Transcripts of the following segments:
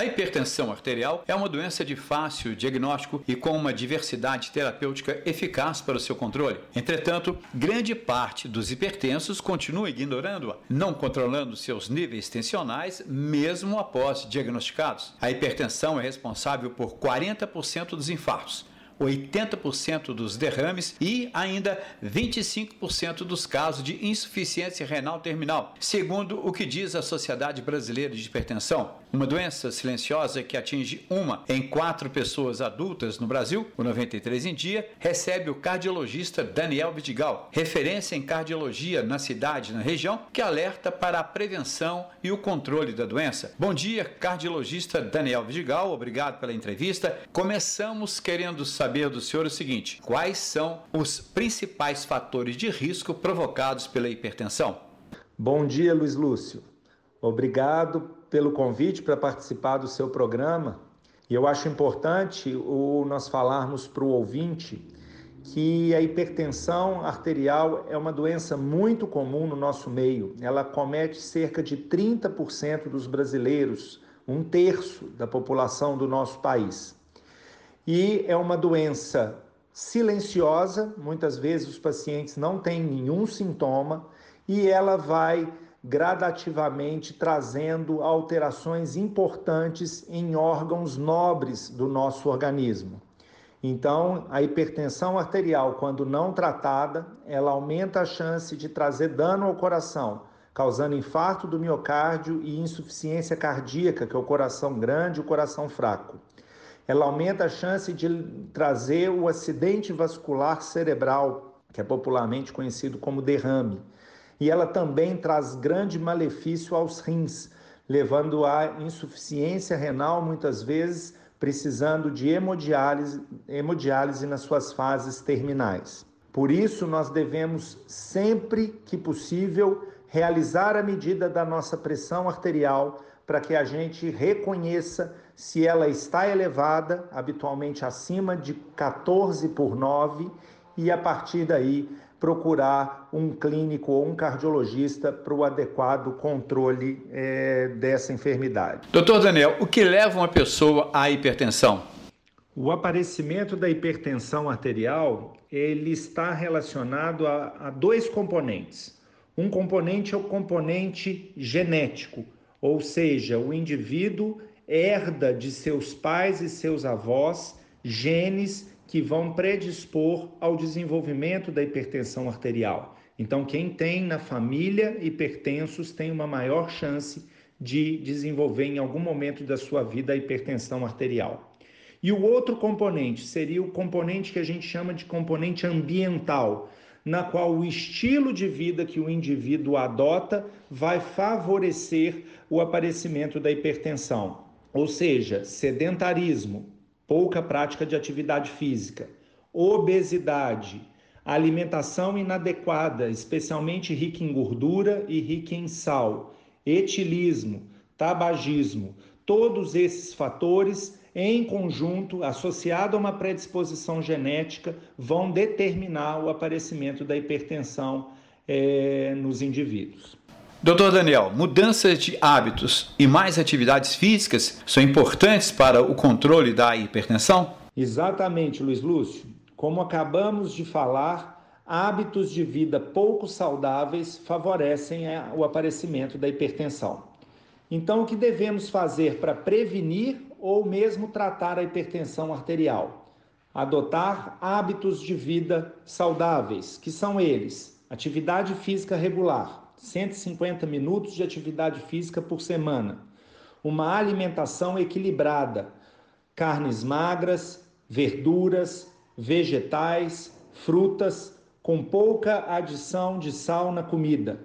A hipertensão arterial é uma doença de fácil diagnóstico e com uma diversidade terapêutica eficaz para o seu controle. Entretanto, grande parte dos hipertensos continua ignorando-a, não controlando seus níveis tensionais mesmo após diagnosticados. A hipertensão é responsável por 40% dos infartos, 80% dos derrames e ainda 25% dos casos de insuficiência renal terminal, segundo o que diz a Sociedade Brasileira de Hipertensão. Uma doença silenciosa que atinge uma em quatro pessoas adultas no Brasil, o 93 em dia, recebe o cardiologista Daniel Vidigal, referência em cardiologia na cidade e na região, que alerta para a prevenção e o controle da doença. Bom dia, cardiologista Daniel Vidigal, obrigado pela entrevista. Começamos querendo saber do senhor o seguinte: quais são os principais fatores de risco provocados pela hipertensão? Bom dia, Luiz Lúcio. Obrigado pelo convite para participar do seu programa. E eu acho importante o, nós falarmos para o ouvinte que a hipertensão arterial é uma doença muito comum no nosso meio. Ela comete cerca de 30% dos brasileiros, um terço da população do nosso país. E é uma doença silenciosa, muitas vezes os pacientes não têm nenhum sintoma e ela vai gradativamente trazendo alterações importantes em órgãos nobres do nosso organismo. Então, a hipertensão arterial, quando não tratada, ela aumenta a chance de trazer dano ao coração, causando infarto do miocárdio e insuficiência cardíaca, que é o coração grande e o coração fraco. Ela aumenta a chance de trazer o acidente vascular cerebral, que é popularmente conhecido como derrame e ela também traz grande malefício aos rins, levando à insuficiência renal muitas vezes, precisando de hemodiálise, hemodiálise nas suas fases terminais. Por isso, nós devemos sempre que possível realizar a medida da nossa pressão arterial para que a gente reconheça se ela está elevada, habitualmente acima de 14 por 9, e a partir daí procurar um clínico ou um cardiologista para o adequado controle é, dessa enfermidade. Doutor Daniel, o que leva uma pessoa à hipertensão? O aparecimento da hipertensão arterial ele está relacionado a, a dois componentes. Um componente é o componente genético, ou seja, o indivíduo herda de seus pais e seus avós genes que vão predispor ao desenvolvimento da hipertensão arterial. Então, quem tem na família hipertensos tem uma maior chance de desenvolver em algum momento da sua vida a hipertensão arterial. E o outro componente seria o componente que a gente chama de componente ambiental, na qual o estilo de vida que o indivíduo adota vai favorecer o aparecimento da hipertensão. Ou seja, sedentarismo, pouca prática de atividade física, obesidade, alimentação inadequada, especialmente rica em gordura e rica em sal, etilismo, tabagismo, todos esses fatores em conjunto, associado a uma predisposição genética, vão determinar o aparecimento da hipertensão é, nos indivíduos. Doutor Daniel, mudanças de hábitos e mais atividades físicas são importantes para o controle da hipertensão? Exatamente, Luiz Lúcio. Como acabamos de falar, hábitos de vida pouco saudáveis favorecem o aparecimento da hipertensão. Então, o que devemos fazer para prevenir ou mesmo tratar a hipertensão arterial? Adotar hábitos de vida saudáveis, que são eles: atividade física regular, 150 minutos de atividade física por semana, uma alimentação equilibrada, carnes magras, verduras, vegetais, frutas, com pouca adição de sal na comida.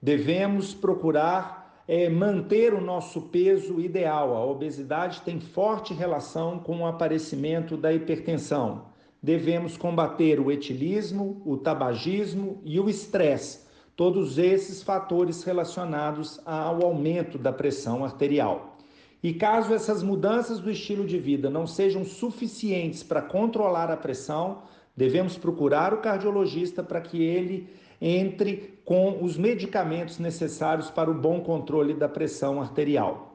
Devemos procurar é, manter o nosso peso ideal. A obesidade tem forte relação com o aparecimento da hipertensão. Devemos combater o etilismo, o tabagismo e o estresse todos esses fatores relacionados ao aumento da pressão arterial. E caso essas mudanças do estilo de vida não sejam suficientes para controlar a pressão, devemos procurar o cardiologista para que ele entre com os medicamentos necessários para o bom controle da pressão arterial.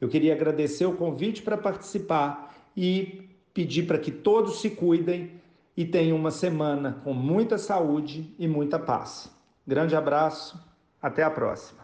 Eu queria agradecer o convite para participar e pedir para que todos se cuidem e tenham uma semana com muita saúde e muita paz. Grande abraço, até a próxima.